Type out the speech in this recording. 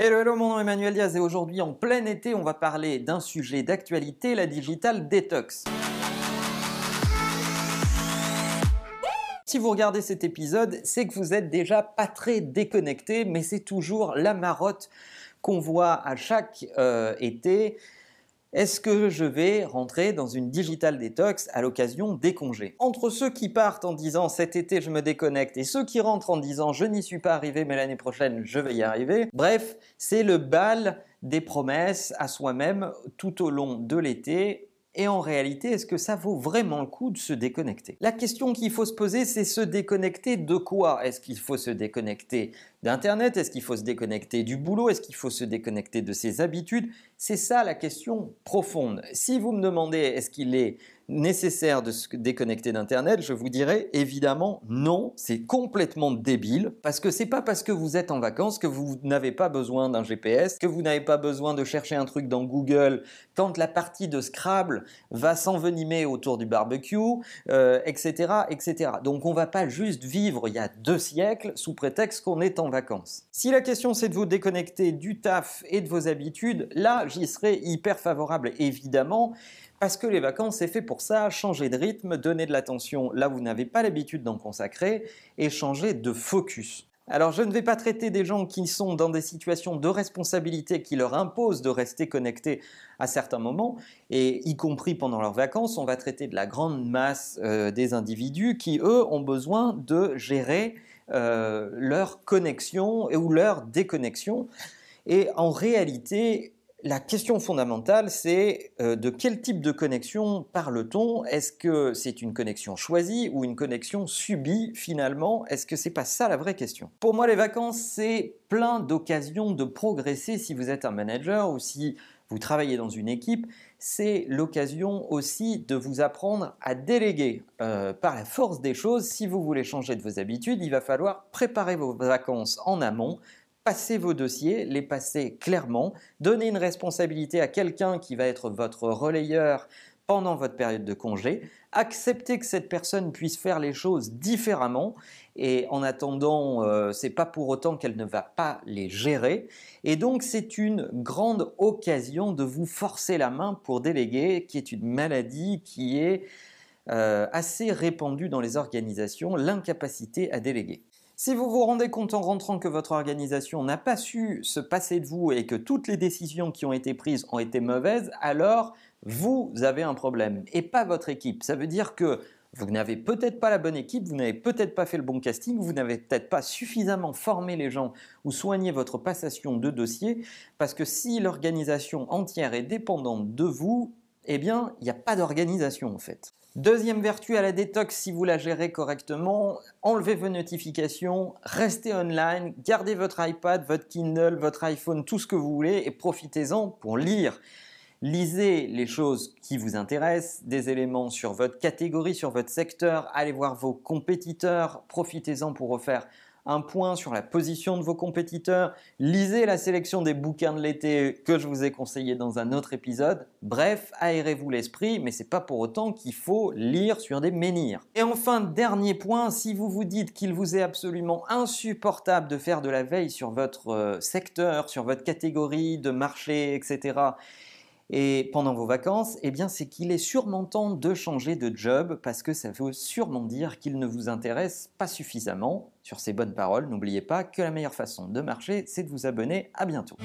Hello, hello, mon nom est Emmanuel Diaz et aujourd'hui en plein été, on va parler d'un sujet d'actualité, la digital detox. Si vous regardez cet épisode, c'est que vous êtes déjà pas très déconnecté, mais c'est toujours la marotte qu'on voit à chaque euh, été. Est-ce que je vais rentrer dans une digital detox à l'occasion des congés? Entre ceux qui partent en disant cet été je me déconnecte et ceux qui rentrent en disant je n'y suis pas arrivé mais l'année prochaine je vais y arriver, bref, c'est le bal des promesses à soi-même tout au long de l'été. Et en réalité, est-ce que ça vaut vraiment le coup de se déconnecter? La question qu'il faut se poser, c'est se déconnecter de quoi? Est-ce qu'il faut se déconnecter d'Internet? Est-ce qu'il faut se déconnecter du boulot? Est-ce qu'il faut se déconnecter de ses habitudes? C'est ça la question profonde. Si vous me demandez est-ce qu'il est nécessaire de se déconnecter d'Internet, je vous dirais évidemment non, c'est complètement débile, parce que c'est pas parce que vous êtes en vacances que vous n'avez pas besoin d'un GPS, que vous n'avez pas besoin de chercher un truc dans Google quand la partie de Scrabble va s'envenimer autour du barbecue, etc., euh, etc. Donc on va pas juste vivre il y a deux siècles sous prétexte qu'on est en Si la question c'est de vous déconnecter du taf et de vos habitudes, là j'y serais hyper favorable évidemment, parce que les vacances, c'est fait pour ça, changer de rythme, donner de l'attention là où vous n'avez pas l'habitude d'en consacrer, et changer de focus. Alors je ne vais pas traiter des gens qui sont dans des situations de responsabilité qui leur imposent de rester connectés à certains moments, et y compris pendant leurs vacances, on va traiter de la grande masse euh, des individus qui, eux, ont besoin de gérer euh, leur connexion ou leur déconnexion. Et en réalité, la question fondamentale, c'est euh, de quel type de connexion parle-t-on? Est-ce que c'est une connexion choisie ou une connexion subie finalement? Est-ce que c'est pas ça la vraie question? Pour moi, les vacances, c'est plein d'occasions de progresser si vous êtes un manager ou si vous travaillez dans une équipe. C'est l'occasion aussi de vous apprendre à déléguer. Euh, par la force des choses, si vous voulez changer de vos habitudes, il va falloir préparer vos vacances en amont, passer vos dossiers, les passer clairement, donner une responsabilité à quelqu'un qui va être votre relayeur pendant votre période de congé, accepter que cette personne puisse faire les choses différemment et en attendant, euh, c'est pas pour autant qu'elle ne va pas les gérer et donc c'est une grande occasion de vous forcer la main pour déléguer, qui est une maladie qui est euh, assez répandue dans les organisations, l'incapacité à déléguer. Si vous vous rendez compte en rentrant que votre organisation n'a pas su se passer de vous et que toutes les décisions qui ont été prises ont été mauvaises, alors vous avez un problème et pas votre équipe. Ça veut dire que vous n'avez peut-être pas la bonne équipe, vous n'avez peut-être pas fait le bon casting, vous n'avez peut-être pas suffisamment formé les gens ou soigné votre passation de dossier, parce que si l'organisation entière est dépendante de vous, eh bien, il n'y a pas d'organisation en fait. Deuxième vertu à la détox, si vous la gérez correctement, enlevez vos notifications, restez online, gardez votre iPad, votre Kindle, votre iPhone, tout ce que vous voulez et profitez-en pour lire. Lisez les choses qui vous intéressent, des éléments sur votre catégorie, sur votre secteur, allez voir vos compétiteurs, profitez-en pour refaire un point sur la position de vos compétiteurs, lisez la sélection des bouquins de l'été que je vous ai conseillé dans un autre épisode. Bref, aérez-vous l'esprit, mais c'est pas pour autant qu'il faut lire sur des menhirs. Et enfin, dernier point, si vous vous dites qu'il vous est absolument insupportable de faire de la veille sur votre euh, secteur, sur votre catégorie de marché, etc., et pendant vos vacances, eh c'est qu'il est sûrement temps de changer de job parce que ça veut sûrement dire qu'il ne vous intéresse pas suffisamment. Sur ces bonnes paroles, n'oubliez pas que la meilleure façon de marcher, c'est de vous abonner. À bientôt.